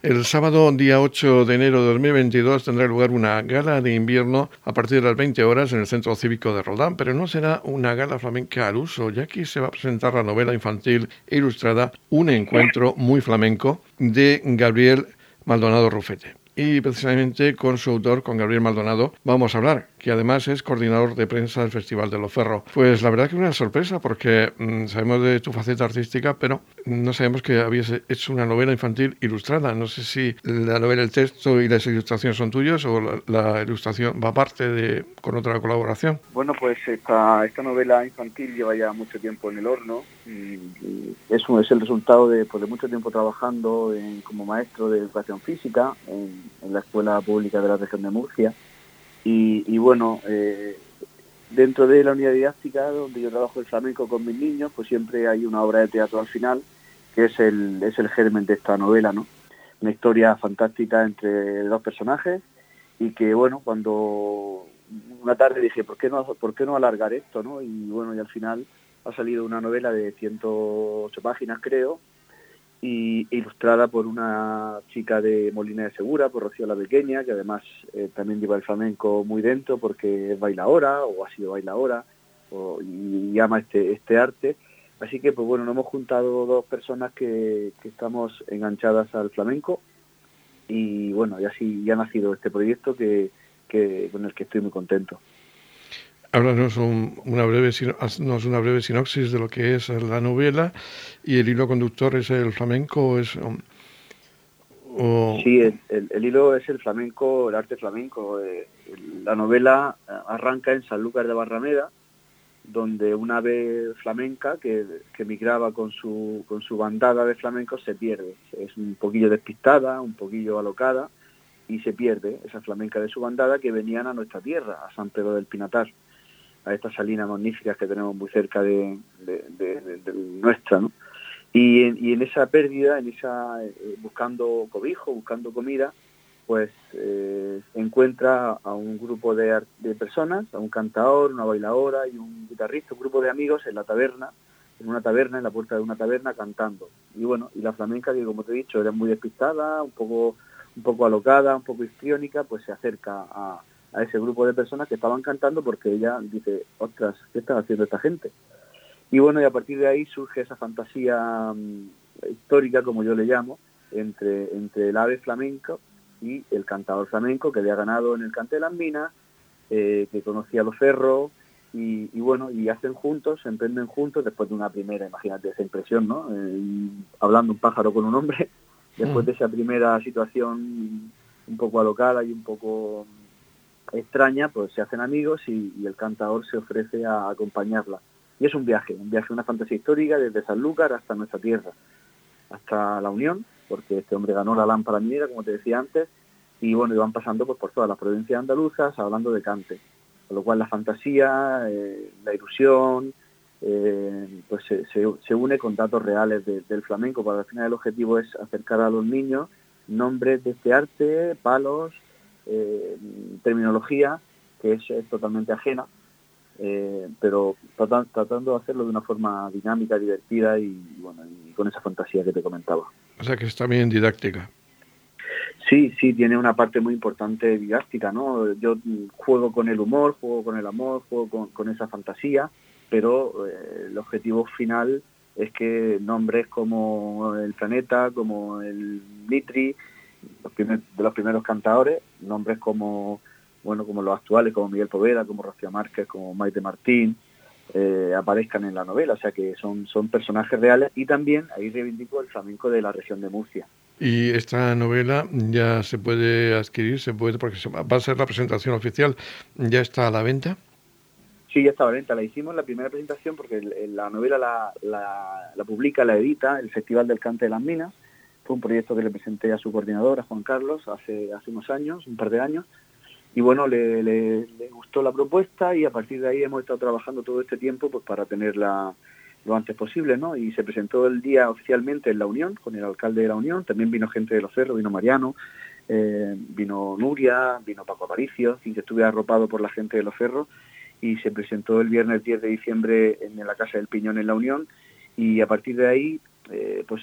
El sábado, día 8 de enero de 2022, tendrá lugar una gala de invierno a partir de las 20 horas en el Centro Cívico de Roldán, pero no será una gala flamenca al uso, ya que se va a presentar la novela infantil e ilustrada Un encuentro muy flamenco de Gabriel Maldonado Rufete. Y precisamente con su autor, con Gabriel Maldonado, vamos a hablar, que además es coordinador de prensa del Festival de Los Ferros. Pues la verdad que es una sorpresa porque mm, sabemos de tu faceta artística, pero no sabemos que habías hecho una novela infantil ilustrada. No sé si la novela, el texto y las ilustraciones son tuyos o la, ilustración va aparte de con otra colaboración. Bueno, pues esta, esta novela infantil lleva ya mucho tiempo en el horno. Y, es, es el resultado de, pues, de mucho tiempo trabajando como maestro de educación física en en la Escuela Pública de la Región de Murcia. Y, bueno, eh, dentro de la unidad didáctica donde yo trabajo el flamenco con mis niños, pues siempre hay una obra de teatro al final, que es el, es el germen de esta novela, ¿no? Una historia fantástica entre dos personajes y que, bueno, cuando una tarde dije, ¿por qué no, por qué no alargar esto, no? Y bueno, y al final ha salido una novela de 108 páginas, creo, y ilustrada por una chica de Molina de Segura, por Rocío la Pequeña, que además eh, también lleva el flamenco muy dentro porque es bailadora o ha sido bailadora o, y, ama este, este arte. Así que, pues bueno, nos hemos juntado dos personas que, que estamos enganchadas al flamenco y bueno, y así ya ha nacido este proyecto que, con el que estoy muy contento. Háblanos una, breve, una breve sinopsis de lo que es la novela y el hilo conductor es el flamenco. Es, um, Sí, el, hilo es el flamenco, el arte flamenco. Eh, la novela eh, arranca en Sanlúcar de Barrameda, donde una ave flamenca que, que migraba con su, con su bandada de flamencos se pierde. Es un poquillo despistada, un poquillo alocada y se pierde esa flamenca de su bandada que venían a nuestra tierra, a San Pedro del Pinatar a estas salinas magníficas que tenemos muy cerca de, nuestra. Y en, esa pérdida, en esa eh, buscando cobijo, buscando comida, pues eh, encuentra a un grupo de, personas, a un cantador, una bailadora y un guitarrista, un grupo de amigos en la taberna, en una taberna, en la puerta de una taberna, cantando. Y bueno, y la flamenca, que como te he dicho, era muy despistada, un poco, un poco alocada, un poco histriónica, pues se acerca a, a ese grupo de personas que estaban cantando porque ella dice, ostras, ¿qué está haciendo esta gente? Y bueno, y a partir de ahí surge esa fantasía mm, histórica, como yo le llamo, entre, entre el ave flamenco y el cantador flamenco que había ganado en el cante de las minas, eh, que conocía los ferros, y, bueno, y hacen juntos, se emprenden juntos después de una primera, imagínate esa impresión, ¿no? Eh, hablando un pájaro con un hombre, después mm. de esa primera situación un poco alocada y un poco extraña, pues se hacen amigos y, el cantador se ofrece a acompañarla. Y es un viaje, un viaje, una fantasía histórica desde Sanlúcar hasta nuestra tierra, hasta la Unión, porque este hombre ganó la lámpara minera, como te decía antes, y bueno, y van pasando pues, por todas las provincias andaluzas hablando de cante. Con lo cual la fantasía, eh, la ilusión, eh, pues se, se, une con datos reales del flamenco, para al final el objetivo es acercar a los niños nombres de este arte, palos, eh, terminología que es, totalmente ajena, eh, pero tratando de hacerlo de una forma dinámica, divertida y, bueno, y con esa fantasía que te comentaba. O sea que está bien didáctica. Sí, sí, tiene una parte muy importante didáctica, ¿no? Yo juego con el humor, juego con el amor, juego con, esa fantasía, pero eh, el objetivo final es que nombres como el planeta, como el Nitri, de los primeros cantadores, nombres como bueno como los actuales, como Miguel Poveda, como Rocío Márquez, como Maite Martín, eh, aparezcan en la novela, o sea que son, son personajes reales y también ahí reivindico el flamenco de la región de Murcia. Y esta novela ya se puede adquirir, se puede, porque va a ser la presentación oficial, ¿ya está a la venta? Sí, ya está a la venta. La hicimos la primera presentación porque la novela la, la, la publica, la edita el Festival del Cante de las Minas fue un proyecto que le presenté a su coordinador, a Juan Carlos, hace, hace unos años, un par de años, y bueno, le, gustó la propuesta y a partir de ahí hemos estado trabajando todo este tiempo pues para tenerla lo antes posible, ¿no? Y se presentó el día oficialmente en la Unión, con el alcalde de la Unión, también vino gente de Los Cerros, vino Mariano, eh, vino Nuria, vino Paco Aparicio, y que estuve arropado por la gente de Los Cerros, y se presentó el viernes 10 de diciembre en la Casa del Piñón en la Unión, y a partir de ahí, eh, pues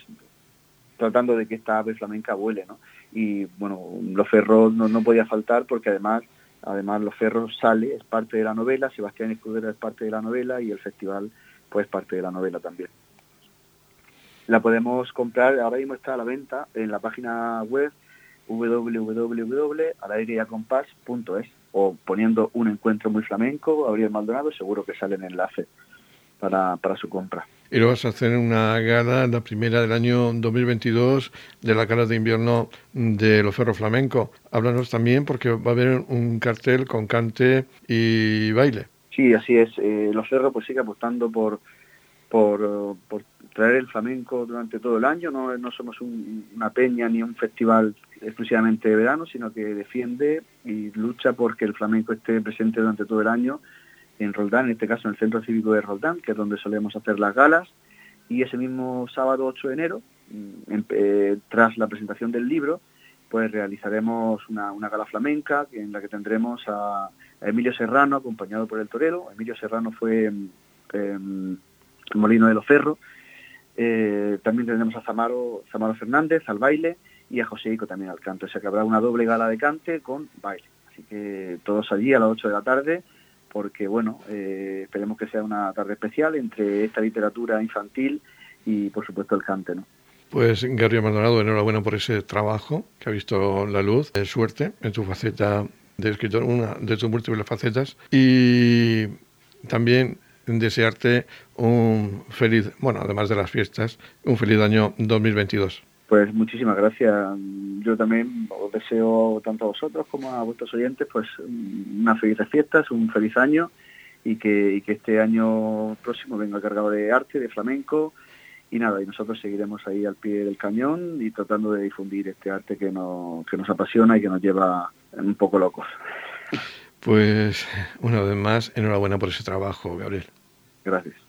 tratando de que esta ave flamenca vuele, ¿no? Y bueno, los ferros no, no podía faltar porque además además los ferros sale, es parte de la novela, Sebastián Escudero es parte de la novela y el festival pues parte de la novela también. La podemos comprar, ahora mismo está a la venta en la página web www.alaireyacompás.es o poniendo un encuentro muy flamenco, Gabriel Maldonado, seguro que sale el enlace para, para su compra. Y lo vas a hacer en una gala, la primera del año 2022, de la gala de invierno de los Ferros Flamenco. Háblanos también porque va a haber un cartel con cante y baile. Sí, así es. Eh, los Ferros pues sigue apostando por, por, por, traer el flamenco durante todo el año. No, no somos una peña ni un festival exclusivamente de verano, sino que defiende y lucha porque el flamenco esté presente durante todo el año en Roldán, en este caso en el Centro Cívico de Roldán, que es donde solemos hacer las galas, y ese mismo sábado 8 de enero, mm, eh, tras la presentación del libro, pues realizaremos una, gala flamenca en la que tendremos a, Emilio Serrano acompañado por el torero. Emilio Serrano fue eh, Molino de los Ferros. Eh, también tendremos a Zamaro, Zamaro Fernández al baile y a José Ico también al canto. O sea que habrá una doble gala de cante con baile. Así que todos allí a las 8 de la tarde porque bueno, eh, esperemos que sea una tarde especial entre esta literatura infantil y por supuesto el cante, ¿no? Pues Gabriel Maldonado, enhorabuena por ese trabajo que ha visto la luz, suerte en tu faceta de escritor, una de tus múltiples facetas y también desearte un feliz, bueno, además de las fiestas, un feliz año 2022. Pues muchísimas gracias. Yo también os deseo tanto a vosotros como a vuestros oyentes pues unas felices fiestas, un feliz año y que, que este año próximo venga cargado de arte, de flamenco y nada, y nosotros seguiremos ahí al pie del cañón y tratando de difundir este arte que nos, que nos apasiona y que nos lleva un poco locos. Pues una vez más, enhorabuena por ese trabajo, Gabriel. Gracias.